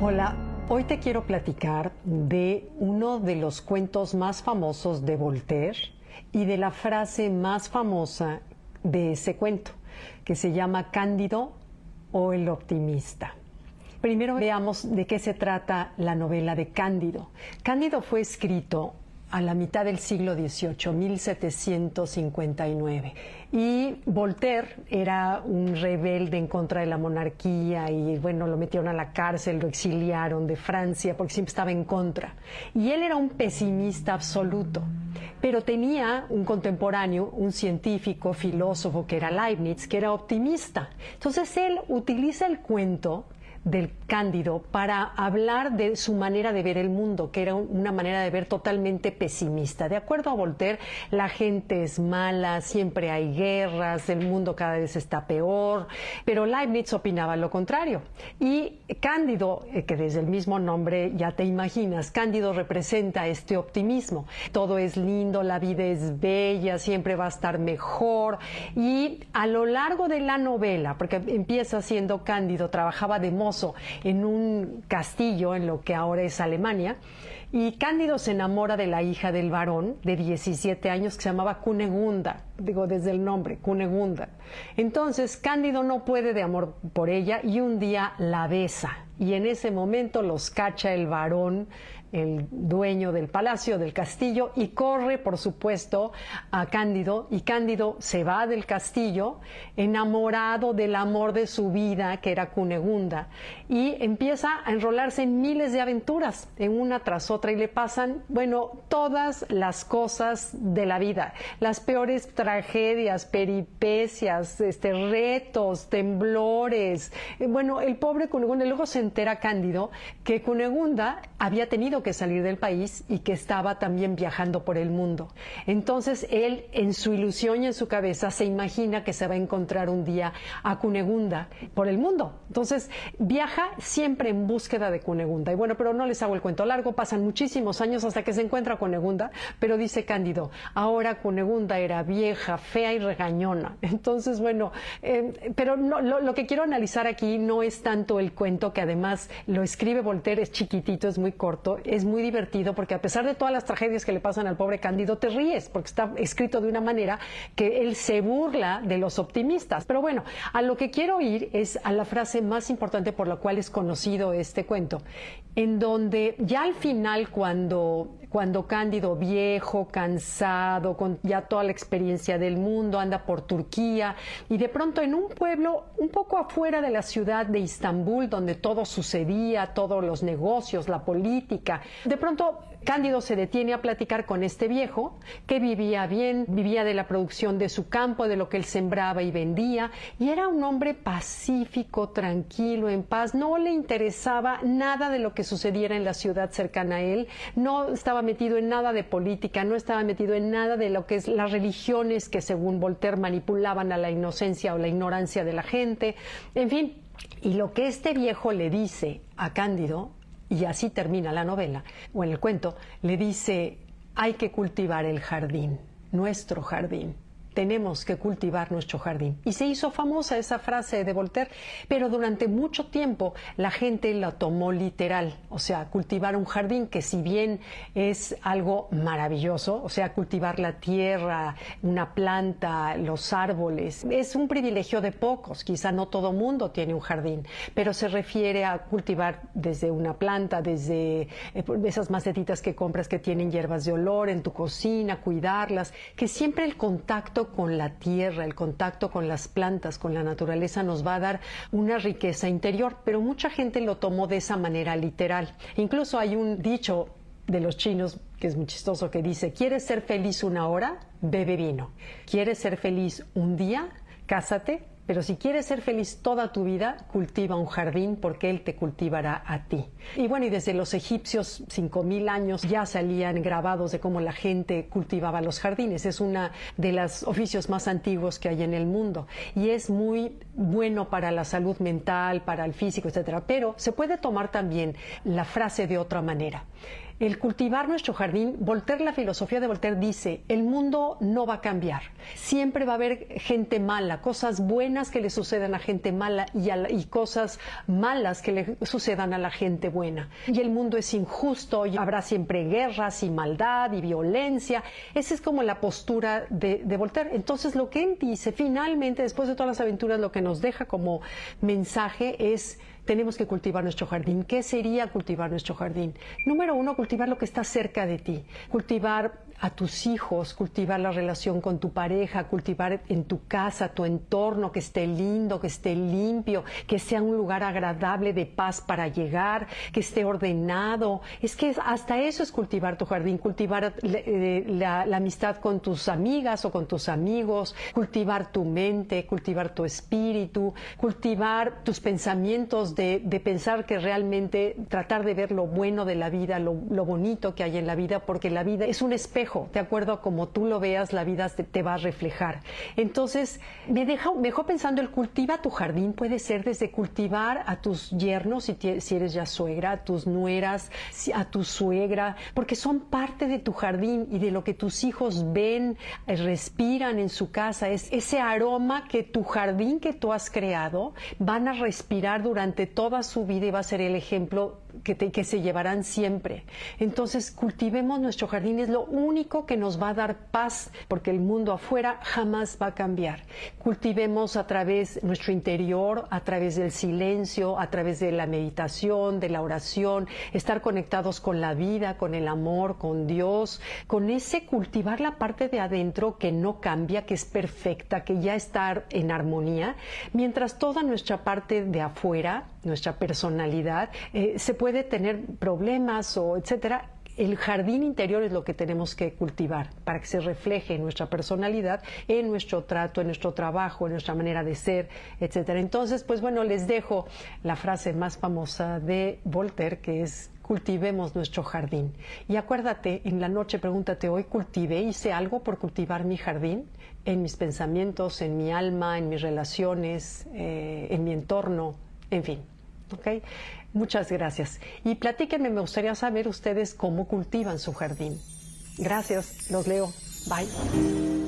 Hola, hoy te quiero platicar de uno de los cuentos más famosos de Voltaire y de la frase más famosa de ese cuento, que se llama Cándido o el optimista. Primero veamos de qué se trata la novela de Cándido. Cándido fue escrito a la mitad del siglo XVIII, 1759. Y Voltaire era un rebelde en contra de la monarquía y bueno, lo metieron a la cárcel, lo exiliaron de Francia porque siempre estaba en contra. Y él era un pesimista absoluto, pero tenía un contemporáneo, un científico, filósofo que era Leibniz, que era optimista. Entonces él utiliza el cuento del Cándido para hablar de su manera de ver el mundo, que era una manera de ver totalmente pesimista. De acuerdo a Voltaire, la gente es mala, siempre hay guerras, el mundo cada vez está peor, pero Leibniz opinaba lo contrario. Y Cándido, eh, que desde el mismo nombre ya te imaginas, Cándido representa este optimismo. Todo es lindo, la vida es bella, siempre va a estar mejor. Y a lo largo de la novela, porque empieza siendo Cándido, trabajaba de mozo, en un castillo en lo que ahora es Alemania. Y Cándido se enamora de la hija del varón de 17 años que se llamaba Cunegunda, digo desde el nombre, Cunegunda. Entonces Cándido no puede de amor por ella y un día la besa. Y en ese momento los cacha el varón el dueño del palacio, del castillo, y corre, por supuesto, a Cándido, y Cándido se va del castillo enamorado del amor de su vida, que era Cunegunda, y empieza a enrolarse en miles de aventuras, en una tras otra, y le pasan, bueno, todas las cosas de la vida, las peores tragedias, peripecias, este, retos, temblores. Bueno, el pobre Cunegunda, luego se entera Cándido que Cunegunda había tenido que salir del país y que estaba también viajando por el mundo. Entonces él, en su ilusión y en su cabeza, se imagina que se va a encontrar un día a Cunegunda por el mundo. Entonces viaja siempre en búsqueda de Cunegunda. Y bueno, pero no les hago el cuento largo, pasan muchísimos años hasta que se encuentra Cunegunda, pero dice Cándido, ahora Cunegunda era vieja, fea y regañona. Entonces, bueno, eh, pero no, lo que quiero analizar aquí no es tanto el cuento, que además lo escribe Voltaire, es chiquitito, es muy corto, es muy divertido porque a pesar de todas las tragedias que le pasan al pobre Cándido, te ríes porque está escrito de una manera que él se burla de los optimistas. Pero bueno, a lo que quiero ir es a la frase más importante por la cual es conocido este cuento, en donde ya al final cuando cuando Cándido viejo, cansado, con ya toda la experiencia del mundo, anda por Turquía y de pronto en un pueblo un poco afuera de la ciudad de Istambul, donde todo sucedía, todos los negocios, la política, de pronto Cándido se detiene a platicar con este viejo que vivía bien, vivía de la producción de su campo, de lo que él sembraba y vendía, y era un hombre pacífico, tranquilo, en paz, no le interesaba nada de lo que sucediera en la ciudad cercana a él, no estaba metido en nada de política, no estaba metido en nada de lo que es las religiones que según Voltaire manipulaban a la inocencia o la ignorancia de la gente, en fin, y lo que este viejo le dice a Cándido y así termina la novela, o en el cuento, le dice, hay que cultivar el jardín, nuestro jardín tenemos que cultivar nuestro jardín. Y se hizo famosa esa frase de Voltaire, pero durante mucho tiempo la gente la tomó literal, o sea, cultivar un jardín, que si bien es algo maravilloso, o sea, cultivar la tierra, una planta, los árboles, es un privilegio de pocos, quizá no todo mundo tiene un jardín, pero se refiere a cultivar desde una planta, desde eh, esas macetitas que compras que tienen hierbas de olor en tu cocina, cuidarlas, que siempre el contacto con la tierra, el contacto con las plantas, con la naturaleza, nos va a dar una riqueza interior, pero mucha gente lo tomó de esa manera literal. Incluso hay un dicho de los chinos que es muy chistoso que dice, ¿quieres ser feliz una hora? Bebe vino. ¿Quieres ser feliz un día? Cásate pero si quieres ser feliz toda tu vida, cultiva un jardín porque Él te cultivará a ti. Y bueno, y desde los egipcios, cinco mil años, ya salían grabados de cómo la gente cultivaba los jardines. Es uno de los oficios más antiguos que hay en el mundo. Y es muy bueno para la salud mental, para el físico, etcétera. Pero se puede tomar también la frase de otra manera. El cultivar nuestro jardín, Voltaire, la filosofía de Voltaire dice, el mundo no va a cambiar. Siempre va a haber gente mala, cosas buenas que le sucedan a gente mala y, cosas malas que le sucedan a la gente buena. Y el mundo es injusto y habrá siempre guerras y maldad y violencia. Esa es como la postura de, de Voltaire. Entonces lo que él dice finalmente, después de todas las aventuras, lo que nos deja como mensaje es tenemos que cultivar nuestro jardín. ¿Qué sería cultivar nuestro jardín? Número uno, cultivar lo que está cerca de ti. Cultivar a tus hijos, cultivar la relación con tu pareja, cultivar en tu casa, tu entorno, que esté lindo, que esté limpio, que sea un lugar agradable de paz para llegar, que esté ordenado. Es que hasta eso es cultivar tu jardín, cultivar eh, la, amistad con tus amigas o con tus amigos, cultivar tu mente, cultivar tu espíritu, cultivar tus pensamientos de, pensar que realmente tratar de ver lo bueno de la vida, lo, lo bonito que hay en la vida, porque la vida es un espejo de acuerdo a como tú lo veas, la vida te, va a reflejar. Entonces, me, dejó pensando, el cultiva tu jardín puede ser desde cultivar a tus yernos, si, si eres ya suegra, a tus nueras, a tu suegra, porque son parte de tu jardín y de lo que tus hijos ven, eh, respiran en su casa, es ese aroma que tu jardín que tú has creado van a respirar durante toda su vida y va a ser el ejemplo que, que se llevarán siempre. Entonces, cultivemos nuestro jardín, es lo único que nos va a dar paz, porque el mundo afuera jamás va a cambiar. Cultivemos a través nuestro interior, a través del silencio, a través de la meditación, de la oración, estar conectados con la vida, con el amor, con Dios, con ese cultivar la parte de adentro que no cambia, que es perfecta, que ya está en armonía, mientras toda nuestra parte de afuera, nuestra personalidad, eh, se puede tener problemas o etcétera, el jardín interior es lo que tenemos que cultivar para que se refleje en nuestra personalidad, en nuestro trato, en nuestro trabajo, en nuestra manera de ser, etcétera. Entonces, pues bueno, les dejo la frase más famosa de Voltaire que es cultivemos nuestro jardín. Y acuérdate, en la noche pregúntate hoy, cultivé, hice algo por cultivar mi jardín, en mis pensamientos, en mi alma, en mis relaciones, eh, en mi entorno, en fin. ¿Okay? Muchas gracias. Y platíquenme, me gustaría saber ustedes cómo cultivan su jardín. Gracias, los leo. Bye.